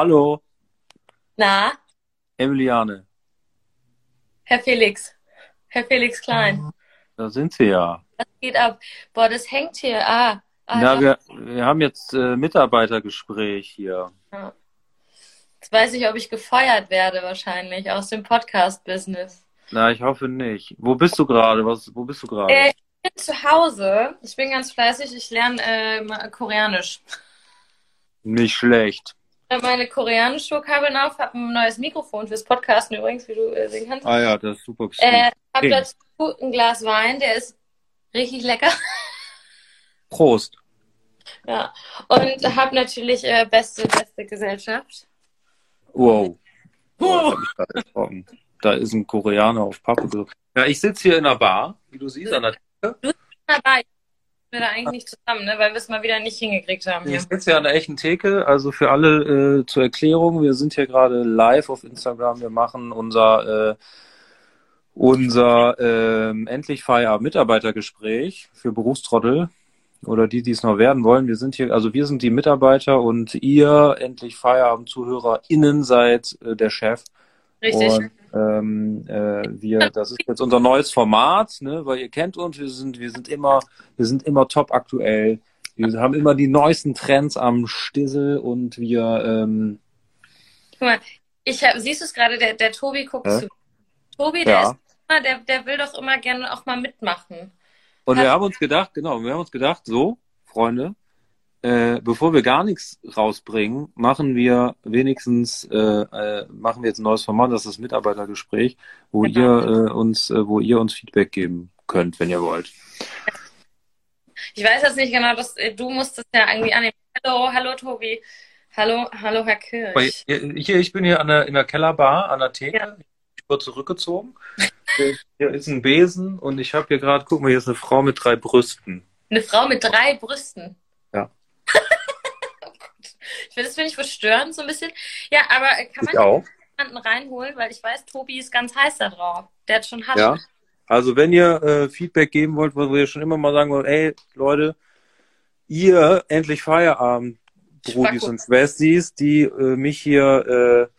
Hallo, Na, Emiliane. Herr Felix. Herr Felix Klein. Da sind Sie ja. Was geht ab? Boah, das hängt hier. Ah. ah Na, wir, wir haben jetzt äh, Mitarbeitergespräch hier. Jetzt weiß ich, ob ich gefeuert werde wahrscheinlich aus dem Podcast-Business. Na, ich hoffe nicht. Wo bist du gerade? Was, wo bist du gerade? Äh, ich bin zu Hause. Ich bin ganz fleißig. Ich lerne äh, Koreanisch. Nicht schlecht. Ich habe meine Koreanisch-Vokabeln auf, habe ein neues Mikrofon fürs Podcasten übrigens, wie du äh, sehen kannst. Ah ja, das ist super. Äh, habe dazu ein Glas Wein, der ist richtig lecker. Prost. Ja. Und habe natürlich äh, beste, beste Gesellschaft. Wow. Oh, ich erschrocken. Da ist ein Koreaner auf Pappe. Ja, ich sitze hier in einer Bar, wie du siehst, an der dabei. Wir da eigentlich nicht zusammen, ne? weil wir es mal wieder nicht hingekriegt haben hier. Ich sitze ja an der echten Theke. Also für alle äh, zur Erklärung, wir sind hier gerade live auf Instagram. Wir machen unser, äh, unser ähm, endlich Feierabend Mitarbeitergespräch für Berufstrottel oder die, die es noch werden wollen. Wir sind hier, also wir sind die Mitarbeiter und ihr endlich Feierabend ZuhörerInnen seid äh, der Chef. Richtig. Und ähm, äh, wir, das ist jetzt unser neues Format, ne, weil ihr kennt uns, wir sind, wir sind immer, wir sind immer top aktuell. Wir haben immer die neuesten Trends am Stissel und wir, ähm, Guck mal, ich hab, siehst du es gerade, der, der Tobi guckt Hä? zu. Tobi, der Ja. ist immer, der, der will doch immer gerne auch mal mitmachen. und wir Hast- haben uns gedacht, genau, wir haben uns gedacht, so, Freunde, äh, bevor wir gar nichts rausbringen, machen wir wenigstens, äh, äh, machen wir jetzt ein neues Format, das ist das Mitarbeitergespräch, wo Genau. ihr äh, uns, äh, wo ihr uns Feedback geben könnt, wenn ihr wollt. Ich weiß jetzt nicht genau, dass, äh, du musst es ja irgendwie annehmen. Hallo, hallo Tobi. Hallo, hallo Herr Kirch. Hier, hier, ich bin hier an der, in der Kellerbar, an der Theke. Ja. Ich wurde zurückgezogen. Hier ist ein Besen und ich habe hier gerade, guck mal, hier ist eine Frau mit drei Brüsten. Eine Frau mit drei Brüsten. Ja. oh Gott. Ich finde das finde ich verstörend so ein bisschen. Ja, aber äh, kann man auch. jemanden reinholen, weil ich weiß, Tobi ist ganz heiß da drauf. Der hat schon Hasch. Ja. Also wenn ihr äh, Feedback geben wollt, wo ihr schon immer mal sagen wollt, ey Leute, ihr endlich Feierabend, Brudis und Schwestis, die äh, mich hier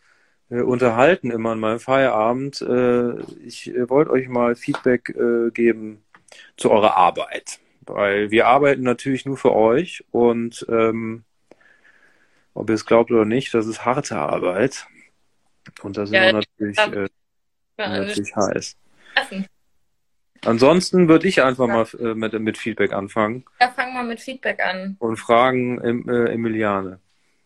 äh, äh, unterhalten immer an meinem Feierabend. Äh, ich wollte euch mal Feedback geben zu eurer Arbeit. Weil wir arbeiten natürlich nur für euch und ähm, ob ihr es glaubt oder nicht, das ist harte Arbeit. Und da sind Ja, wir natürlich, äh, natürlich heiß. Ansonsten würde ich einfach mal äh, mit, mit Feedback anfangen Ja, fang mal mit Feedback an. und fragen em, äh, Emiliane.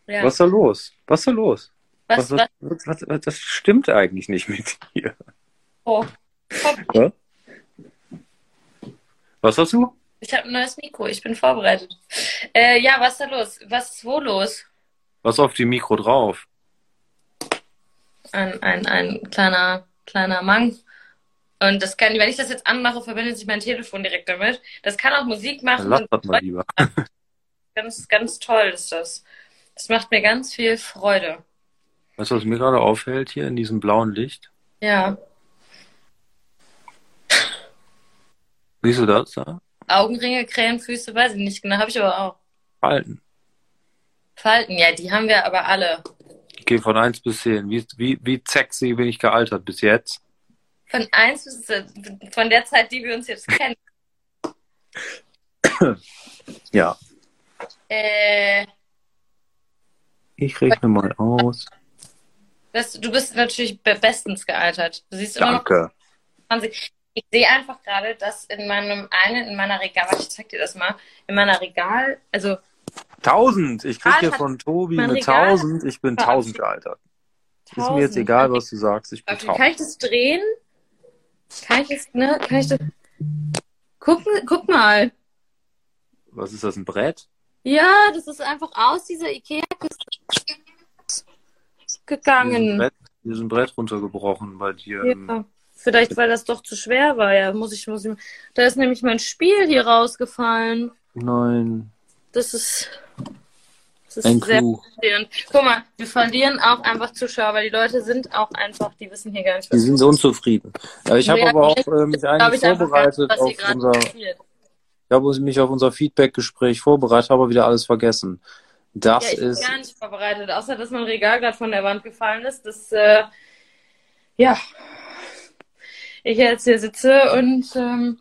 Ja. Was ist da los? Was ist da los? was, was, was, was, was, das stimmt eigentlich nicht mit dir. oh. Was hast du? Ich habe ein neues Mikro, ich bin vorbereitet. Äh, ja, was ist da los? Was ist wo los? Was auf dem Mikro drauf? Ein, ein, ein kleiner, kleiner Mann. Und das kann, wenn ich das jetzt anmache, verbindet sich mein Telefon direkt damit. Das kann auch Musik Dann machen. lass und das mal lieber. ganz, ganz toll ist das. Das macht mir ganz viel Freude. Weißt du, was mir gerade auffällt hier in diesem blauen Licht? Ja. Siehst du das da? Augenringe, Krähenfüße, weiß ich nicht genau, habe ich aber auch. Falten. Falten, ja, die haben wir aber alle. Ich gehe von 1 bis 10. Wie, wie, wie sexy bin ich gealtert bis jetzt? Von eins bis von der Zeit, die wir uns jetzt kennen. Ja. Äh, Ich rechne mal aus. das, du bist natürlich be- bestens gealtert. Du siehst immer noch Danke. 20. Ich sehe einfach gerade, dass in meinem einen, in meiner Regal, warte, ich zeig dir das mal, in meiner Regal, also 1000. Ich krieg hier von Tobi eine Regal 1000. Ich bin 1000 gealtert. Ist mir jetzt 1000. egal, was du sagst. Ich bin Okay, 1000. kann ich das drehen? Kann ich das, ne? Kann ich das. Guck, guck mal. Was ist das, ein Brett? Ja, das ist einfach aus dieser Ikea-Kiste Hier ist ein gegangen. Brett, hier ist ein Brett runtergebrochen bei dir. Ja. Vielleicht, weil das doch zu schwer war. Ja, muss ich, muss ich. Da ist nämlich mein Spiel hier rausgefallen. Nein, Das ist. Das ist ein sehr Clou. frustrierend. Guck mal, wir verlieren auch einfach Zuschauer, weil die Leute sind auch einfach, die wissen hier gar nicht, Die was sind so unzufrieden. Ja, ich habe Ja, aber auch äh, mich eigentlich vorbereitet auf unser, passiert. ich habe mich auf unser Feedback-Gespräch vorbereitet, habe aber wieder alles vergessen. Das ja, ich bin ist. gar nicht vorbereitet, außer dass mein Regal gerade von der Wand gefallen ist. Das, äh, ja, ich jetzt hier sitze und ähm,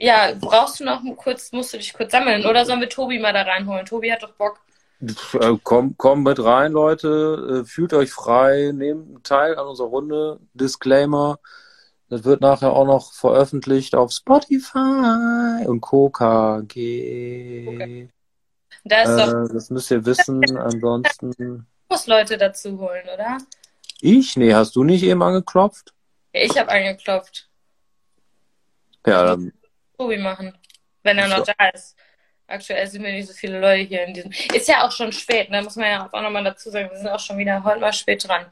ja, brauchst du noch kurz, musst du dich kurz sammeln oder sollen wir Tobi mal da reinholen? Tobi hat doch Bock. Äh, Komm, komm mit rein, Leute. Äh, Fühlt euch frei. Nehmt teil an unserer Runde. Disclaimer. Das wird nachher auch noch veröffentlicht auf Spotify und KKG. Okay. Da ist doch, Äh, das müsst ihr wissen. Ansonsten. muss Leute dazu holen, oder? Ich? Nee, hast du nicht eben angeklopft? Ich habe angeklopft. Ja, dann. Tobi machen, wenn er noch So. da ist. Aktuell sind wir nicht so viele Leute hier in diesem. Ist ja auch schon spät, ne? Muss man ja auch nochmal dazu sagen. Wir sind auch schon wieder heute mal spät dran.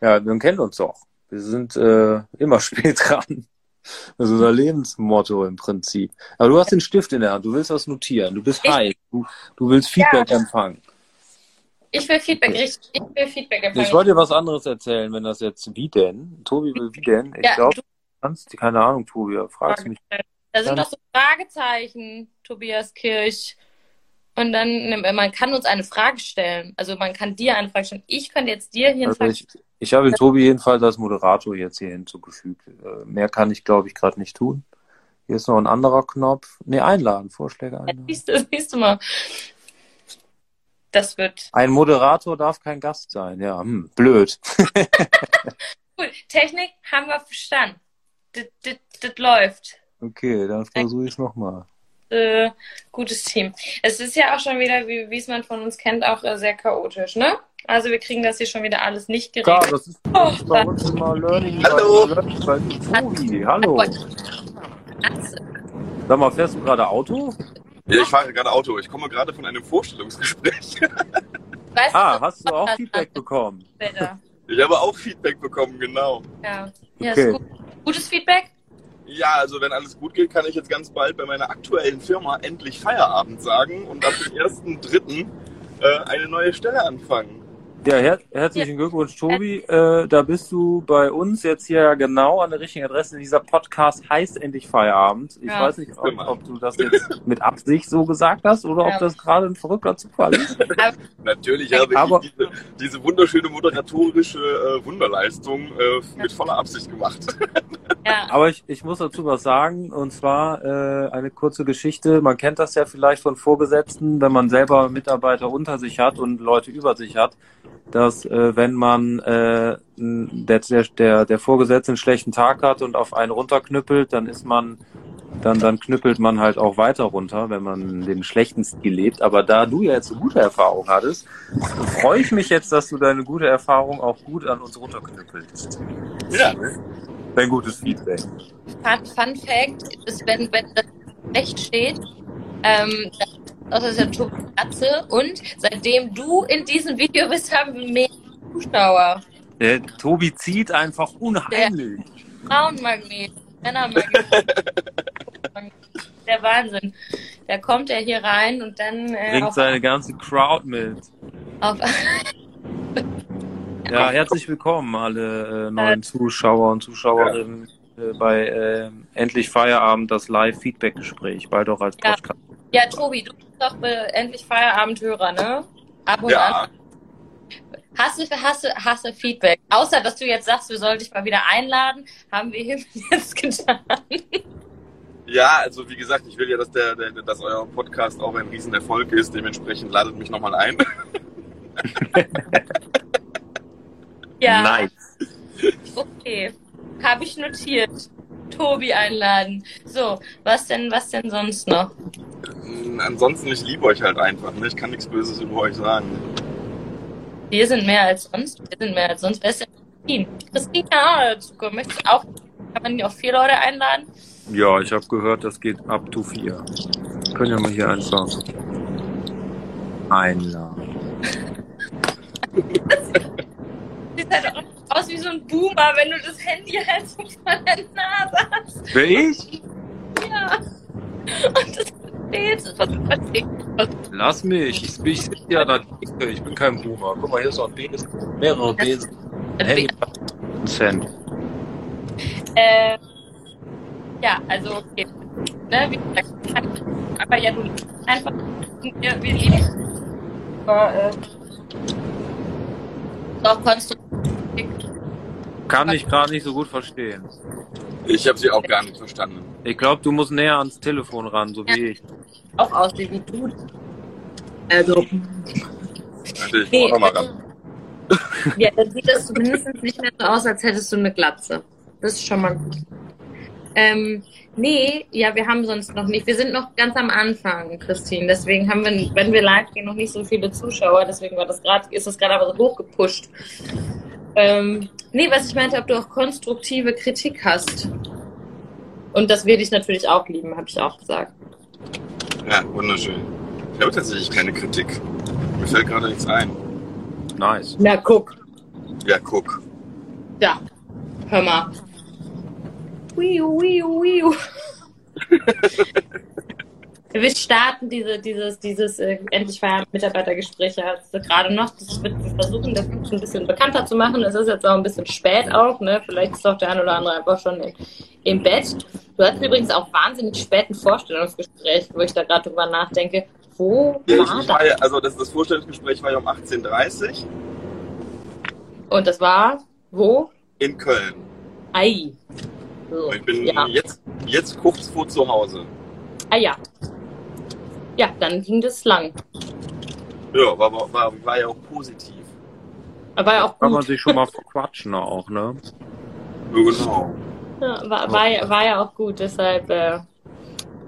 Ja, man kennt uns doch. Wir sind äh, immer spät dran. Das ist unser Lebensmotto im Prinzip. Aber du hast den Stift in der Hand, du willst was notieren, du bist Ich- heiß, du, du willst Feedback empfangen. Ich will Feedback, richtig. Ich will Feedback empfangen. Ich wollte dir was anderes erzählen, wenn das jetzt wie denn? Tobi will wie denn? Ich Ja, glaube, du- kannst, keine Ahnung, Tobi, fragst mich. Da sind Ja. doch so Fragezeichen, Tobias Kirch. Und dann, ne, man kann uns eine Frage stellen. Also man kann dir eine Frage stellen. Ich könnte jetzt dir hier eine Also ich, ich habe Tobi jedenfalls als Moderator jetzt hier hinzugefügt. Äh, mehr kann ich, glaube ich, gerade nicht tun. Hier ist noch ein anderer Knopf. Nee, einladen, Vorschläge einladen. Siehst du, siehst du mal. Das wird Ein Moderator darf kein Gast sein, ja, hm, blöd. cool. Technik haben wir verstanden. Das, läuft. Okay, dann versuche ich es nochmal. Äh, gutes Team. Es ist ja auch schon wieder, wie es man von uns kennt, auch äh, sehr chaotisch, ne? Also wir kriegen das hier schon wieder alles nicht Klar, geregelt. das ist, das ist bei uns immer Learning. Hallo. hallo. Atze. Sag mal, fährst du gerade Auto? Ja, ich fahre gerade Auto. Ich komme gerade von einem Vorstellungsgespräch. Weißt du, Ah, hast du auch Feedback bekommen? später? Ich habe auch Feedback bekommen, genau. Ja, ja Okay. ist gut. Gutes Feedback? Ja, also wenn alles gut geht, kann ich jetzt ganz bald bei meiner aktuellen Firma endlich Feierabend sagen und ab dem 1.3. Äh, eine neue Stelle anfangen. Ja, her herzlichen Glückwunsch, Tobi. Äh, da bist du bei uns jetzt hier genau an der richtigen Adresse. Dieser Podcast heißt endlich Feierabend. Ich Ja. weiß nicht, ob, ob du das jetzt mit Absicht so gesagt hast oder Ja. ob das gerade ein verrückter Zufall ist. Natürlich habe Aber- ich diese, diese wunderschöne moderatorische äh, Wunderleistung äh, mit voller Absicht gemacht. Ja. Aber ich, ich muss dazu was sagen, und zwar äh, eine kurze Geschichte. Man kennt das ja vielleicht von Vorgesetzten, wenn man selber Mitarbeiter unter sich hat und Leute über sich hat, dass äh, wenn man äh, der, der, der Vorgesetzte einen schlechten Tag hat und auf einen runterknüppelt, dann ist man, dann, dann knüppelt man halt auch weiter runter, wenn man den schlechten Stil lebt. Aber da du ja jetzt eine gute Erfahrung hattest, freue ich mich jetzt, dass du deine gute Erfahrung auch gut an uns runterknüppelst. Ja. Ein gutes Feedback. Fun, Fun Fact ist, wenn, wenn das recht steht, ähm, das ist ja Tobi Katze und seitdem du in diesem Video bist, haben wir mehr Zuschauer. Der Tobi zieht einfach unheimlich. Frauenmagnet, Männermagnet. Der Wahnsinn. Da kommt er hier rein und dann äh, Bringt seine ganze Crowd mit. auf, Ja, herzlich willkommen alle äh, neuen Zuschauer und Zuschauerinnen äh, bei äh, Endlich Feierabend, das Live-Feedback-Gespräch, bald auch als Ja. Podcast. Ja, Tobi, du bist doch endlich Feierabendhörer, ne? Ab und Ja, an. Hast du, hast, du, hast du Feedback? Außer, dass du jetzt sagst, wir sollen dich mal wieder einladen, haben wir hier jetzt getan. ja, also wie gesagt, ich will ja, dass, der, der, dass euer Podcast auch ein Riesenerfolg ist. Dementsprechend ladet mich nochmal ein. Ja, Nice. okay. Habe ich notiert. Tobi einladen. So, was denn, was denn sonst noch? Ansonsten, ich liebe euch halt einfach. Ne? Ich kann nichts Böses über euch sagen. Wir sind mehr als sonst. Wir sind mehr als sonst. Wer ist denn Christine? Christine kann auch dazu kommen. Möchtest du auch? Kann man hier auch vier Leute einladen? Ja, ich habe gehört, das geht up to vier. Können ja mal hier einfach einladen. Sieht halt auch aus wie so ein Boomer, wenn du das Handy halt so vor der Nase hast. Wer ich? Ja. Das steht. Was? Lass mich. Ich bin ich sitz ja da. Ich bin kein Boomer. Guck mal, hier ist noch ein Besen. Mehrere Besen. Handy. Ein Cent. Äh, ja, also okay. Ne, wie gesagt, aber ja, du einfach wir, wir leben aber äh, auch konstruktiv. Kann ich gerade nicht so gut verstehen. Ich habe sie auch gar nicht verstanden. Ich glaube, du musst näher ans Telefon ran, so wie ich. Auch aussieht wie du. Also, Warte, ich Nee, nee, mal ran. ja, dann sieht das zumindest nicht mehr so aus, als hättest du eine Glatze. Das ist schon mal gut. Ähm, nee, ja, wir haben sonst noch nicht. Wir sind noch ganz am Anfang, Christine. Deswegen haben wir, wenn wir live gehen, noch nicht so viele Zuschauer. Deswegen war das gerade, ist das gerade aber so hochgepusht. Ähm, nee, was ich meinte, ob du auch konstruktive Kritik hast. Und das werde ich natürlich auch lieben, habe ich auch gesagt. Ja, wunderschön. Ich habe tatsächlich keine Kritik. Mir fällt gerade nichts ein. Nice. Na, guck. Ja, guck. Ja, hör mal. Wiu, wiu, wiu. Wir starten diese, dieses, dieses äh, endlich Feierabend Mitarbeitergespräche also gerade noch. Das wird, wir versuchen, das ein bisschen bekannter zu machen. Es ist jetzt auch ein bisschen spät auch, ne? Vielleicht ist auch der eine oder andere einfach schon in, im Bett. Du hattest übrigens auch wahnsinnig späten Vorstellungsgespräch, wo ich da gerade drüber nachdenke. Wo ich, war das? war ja, also das, das Vorstellungsgespräch war ja um 18.30 Uhr Und das war wo? in Köln. Ei. So, Und ich bin ja. jetzt, jetzt kurz vor zu Hause. Ah ja. Ja, dann ging das lang. Ja, war, war, war, war ja auch positiv. Aber ja auch Kann man gut. sich schon mal verquatschen auch, ne? Ja, genau. Ja, war, war, ja- war ja auch gut, deshalb, äh,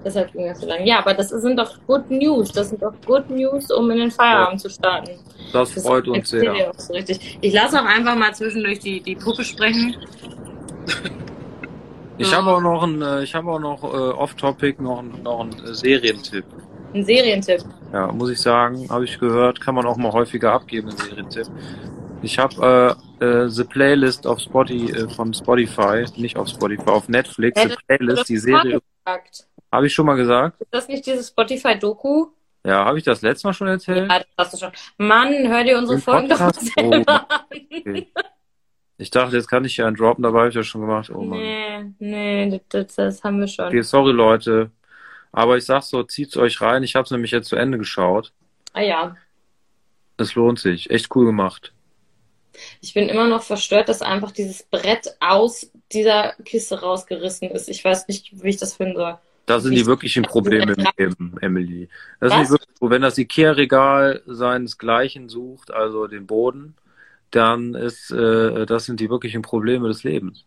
deshalb ging das so lang. Ja, aber das sind doch Good News. Das sind doch Good News, um in den Feierabend zu starten. Das Das freut uns sehr. so richtig. Ich lasse auch einfach mal zwischendurch die, die Puppe sprechen. Ich habe auch noch einen, äh, ich habe auch noch äh, off-topic noch, einen- noch einen äh, Serientipp. Ein Serientipp. Ja, muss ich sagen, habe ich gehört, kann man auch mal häufiger abgeben, einen Serientipp. Ich habe äh, äh, The Playlist auf Spotify, äh, von Spotify, nicht auf Spotify, auf Netflix, Ja, The Playlist, die Serie, habe ich schon mal gesagt? Ist das nicht dieses Spotify-Doku? Ja, habe ich das letzte Mal schon erzählt? Ja, das hast du schon. Mann, hör dir unsere Im Folgen doch mal Podcast? Oh, selber an. Okay. Ich dachte, jetzt kann ich ja einen droppen, dabei habe ich das schon gemacht. Oh Mann. Nee, nee, das, das haben wir schon. Okay, sorry Leute. Aber ich sag so, zieht's euch rein. Ich habe es nämlich jetzt zu Ende geschaut. Ah ja. Es lohnt sich. Echt cool gemacht. Ich bin immer noch verstört, dass einfach dieses Brett aus dieser Kiste rausgerissen ist. Ich weiß nicht, wie ich das finden soll. Das sind die Ich- wirklichen Probleme im Leben, Emily. Das ist Was? nicht wirklich so, wenn das Ikea-Regal seinesgleichen sucht, also den Boden, dann ist äh, das sind die wirklichen Probleme des Lebens.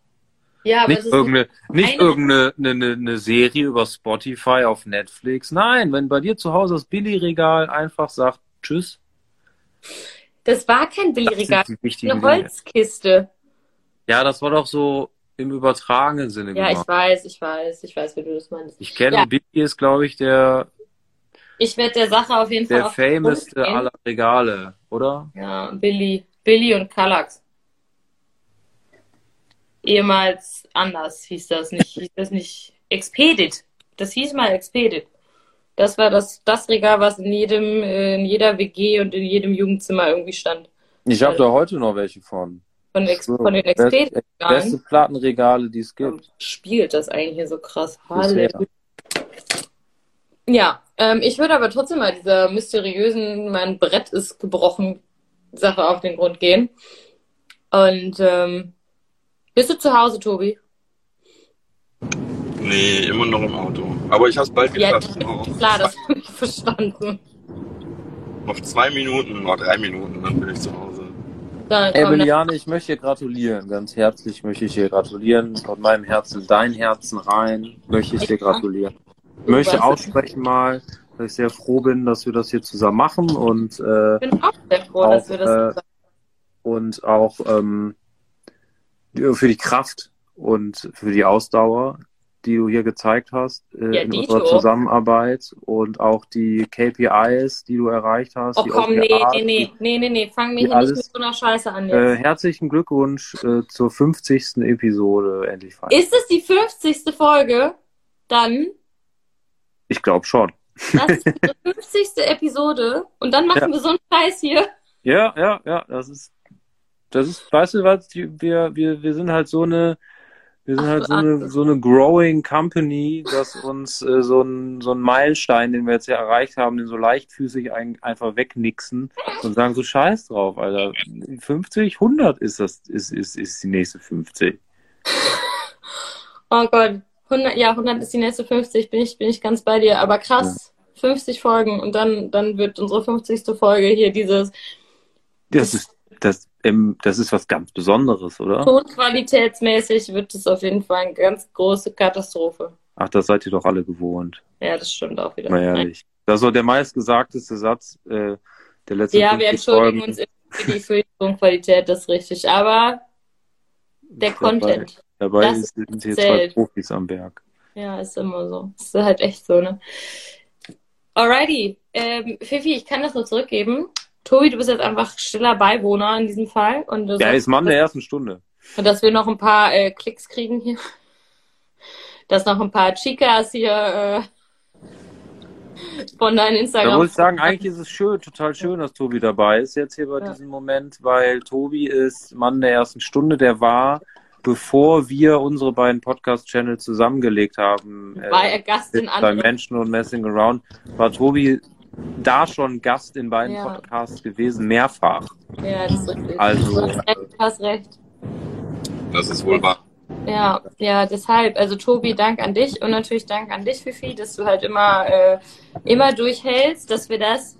Ja, aber Nicht irgendeine, nicht eine- irgendeine eine, eine, eine Serie über Spotify auf Netflix. Nein, wenn bei dir zu Hause das Billy-Regal einfach sagt Tschüss, das war kein das Billigregal, eine Dinge. Holzkiste. Ja, das war doch so im übertragenen Sinne Ja, ich gemacht. weiß, ich weiß, ich weiß, wie du das meinst. Ich kenne Ja. Billy ist, glaube ich, der Ich werde der Sache auf jeden Fall der Grund fameste gehen. aller Regale, oder? Ja, Billy. Billy und Kallax. Ehemals anders hieß das nicht. Hieß das nicht Expedit. Das hieß mal Expedit. Das war das, das Regal, was in jedem, äh, in jeder WG und in jedem Jugendzimmer irgendwie stand. Ich habe da heute noch welche von. Von, Ex So, von den best- Expedit. Beste Plattenregale, die es gibt. Spielt das eigentlich hier so krass? Halleluja. Ja, ähm, ich würde aber trotzdem mal dieser mysteriösen, mein Brett ist gebrochen Sache auf den Grund gehen. Und ähm, bist du zu Hause, Tobi? Nee, immer noch im Auto. Aber ich hab's bald Ja, geschafft. Noch, klar, das habe ich verstanden. noch zwei Minuten, noch drei Minuten, dann bin ich zu Hause. Dann, dann, Emiliane, ich möchte dir gratulieren. Ganz herzlich möchte ich dir gratulieren. Von meinem Herzen in dein Herzen rein möchte ich dir gratulieren. Ich möchte aussprechen mal, dass ich sehr froh bin, dass wir das hier zusammen machen und, äh, ich bin auch sehr froh, auch, dass wir das äh, zusammen- und auch ähm, für die Kraft und für die Ausdauer, die du hier gezeigt hast äh, Ja, in unserer Zusammenarbeit und auch die KPIs, die du erreicht hast. Oh komm, nee, OKRs, nee, nee, nee, nee, nee, fang die hier nicht alles- mit so einer Scheiße an Äh, jetzt. herzlichen Glückwunsch äh, zur 50. Episode endlich feiern. Ist es die 50. Folge? Dann, Ich glaube schon. das ist die 50. Episode und dann machen Ja. wir so einen Scheiß hier. Ja, ja, ja, das ist, das ist, weißt du was, wir, wir, wir sind halt so eine, Wir sind Ach, halt so eine, so eine growing Company, dass uns äh, so ein, so ein Meilenstein, den wir jetzt ja erreicht haben, den so leichtfüßig ein, einfach wegnixen und sagen so Scheiß drauf, Alter. 50, 100 ist das, ist, ist, ist die nächste 50. Oh Gott, 100, ja, 100 ist die nächste 50, bin ich, bin ich ganz bei dir. Aber krass, 50 Folgen und dann, dann wird unsere 50. Folge hier dieses Das ist, das, ähm, das ist was ganz Besonderes, oder? Tonqualitätsmäßig wird es auf jeden Fall eine ganz große Katastrophe. Ach, das seid ihr doch alle gewohnt. Ja, das stimmt auch wieder. Mal ehrlich. Das so der meistgesagteste Satz äh, der letzten Ja, wir 50 entschuldigen Folgen. uns immer für die, für die Tonqualität, das ist richtig. Aber der Dabei- Content, Dabei Das sind hier zwei. Profis am Werk. ja, ist immer so. Ist halt echt so, ne? Alrighty. Ähm, Fifi, ich kann das nur zurückgeben. Tobi, du bist jetzt einfach stiller Beiwohner in diesem Fall. Und du sagst, ist Mann der ersten Stunde. Und dass wir noch ein paar äh, Klicks kriegen hier. Dass noch ein paar Chicas hier äh, von deinen Da Instagram. muss ich sagen, eigentlich ist es schön, total schön, dass Tobi dabei ist jetzt hier bei Ja. diesem Moment, weil Tobi ist Mann der ersten Stunde, der war, bevor wir unsere beiden Podcast-Channels zusammengelegt haben, äh, war er Gast in bei. Menschen und Messing Around, war Tobi da schon Gast in beiden Ja. Podcasts gewesen, mehrfach. Ja, das ist richtig. Also- Du hast recht, du hast recht. Das ist wohl wahr. Ja, ja, deshalb. Also Tobi, Dank an dich und natürlich Dank an dich, Fifi, dass du halt immer, äh, immer durchhältst, dass wir das.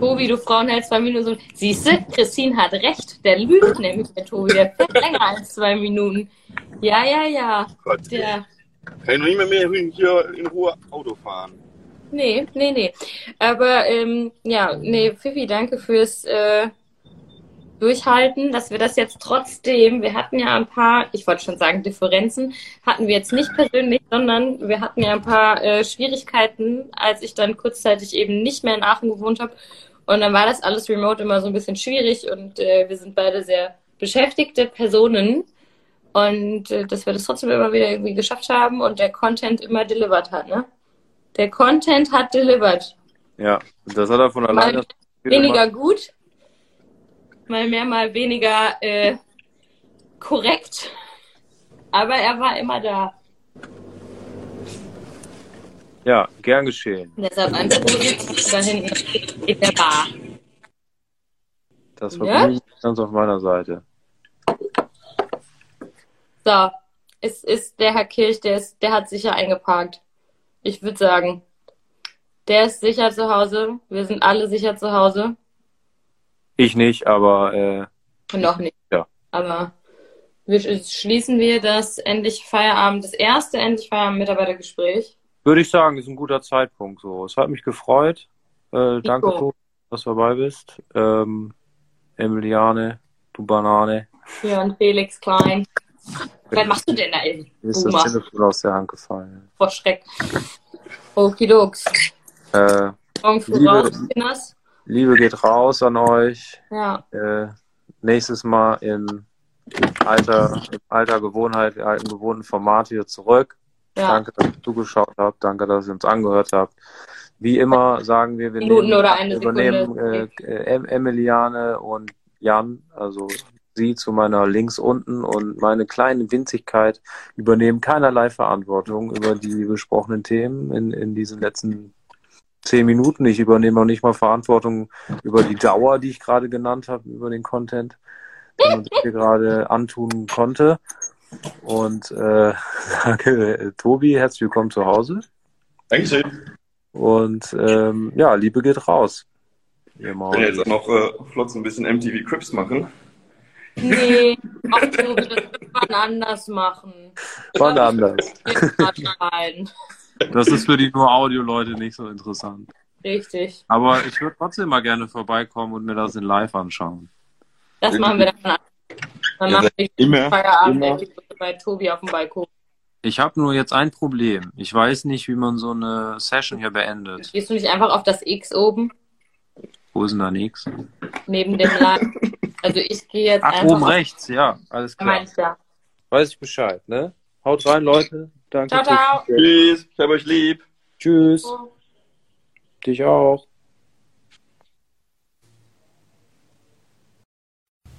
Tobi, du Frauen hältst zwei Minuten so. Siehst du, Christine hat recht. Der lügt nämlich, der Tobi. Der fährt länger als zwei Minuten. Ja, ja, ja. Gott, Der. kann ich noch nicht mehr, mehr hier in Ruhe Auto fahren. Nee, nee, nee. Aber ähm, ja, nee, Fifi, danke fürs äh, Durchhalten, dass wir das jetzt trotzdem, wir hatten ja ein paar, ich wollte schon sagen, Differenzen, hatten wir jetzt nicht persönlich, sondern wir hatten ja ein paar äh, Schwierigkeiten, als ich dann kurzzeitig eben nicht mehr in Aachen gewohnt habe. Und dann war das alles remote immer so ein bisschen schwierig und äh, wir sind beide sehr beschäftigte Personen. Und äh, dass wir das trotzdem immer wieder irgendwie geschafft haben und der Content immer delivered hat, ne? Der Content hat delivered. Ja, das hat er von alleine. Mal weniger gut, mal mehr, mal weniger äh, korrekt. Aber er war immer da. Ja, gern geschehen. Und deshalb ein da hinten in der Bar. Das Ja? Vergnügen ist ganz auf meiner Seite. So, es ist der Herr Kirch, der, ist, der hat sicher eingeparkt. Ich würde sagen, der ist sicher zu Hause. Wir sind alle sicher zu Hause. Ich nicht, aber äh, Noch nicht. Ja. Aber wir schließen wir das endlich Feierabend, das erste endlich Feierabend Mitarbeitergespräch. würde ich sagen, ist ein guter Zeitpunkt. So, es hat mich gefreut. Äh, danke, Nico. Dass du dabei bist. Ähm, Emiliane, du Banane. Ja, und Felix Klein. Was machst du denn da eben? Mir ist das Telefon aus der Hand gefallen. Vor Schreck. Okidokes. Äh, Morgen früh Liebe- raus, Kinders. Liebe geht raus an euch. Ja, Äh, nächstes Mal in alter, in alter Gewohnheit, in alten gewohnten Format wieder zurück. ja. Danke, dass ihr zugeschaut habt. Danke, dass ihr uns angehört habt. Wie immer sagen wir, wir Minuten nehmen, oder eine übernehmen äh, äh, Em- Emiliane und Jan, also sie zu meiner links unten und meine kleine Winzigkeit übernehmen keinerlei Verantwortung über die besprochenen Themen in, in diesen letzten zehn Minuten. Ich übernehme auch nicht mal Verantwortung über die Dauer, die ich gerade genannt habe, über den Content, den man sich hier gerade antun konnte. Und äh, danke, äh, Tobi, herzlich willkommen zu Hause. Dankeschön. Und ähm, ja, Liebe geht raus. Ich will jetzt auch noch äh, flott so ein bisschen MTV Crips machen. Nee, auch so, man anders machen. Wann anders. Das ist für die nur Audio-Leute nicht so interessant. Richtig. Aber ich würde trotzdem mal gerne vorbeikommen und mir das in live anschauen. Das machen wir dann. Dann Ja, machen wir die Immer. Feierabend immer. bei Tobi auf dem Balkon. Ich habe nur jetzt ein Problem. Ich weiß nicht, wie man so eine Session hier beendet. Gehst du nicht einfach auf das X oben Wo ist denn da nichts? neben dem Laden? Also ich gehe jetzt Ach, einfach oben rechts, ja, alles klar. meine ich ja. Weiß ich Bescheid, ne? Haut rein, Leute. Danke. Ciao, ciao. Tschüss. Ich hab euch lieb. Tschüss. Dich auch.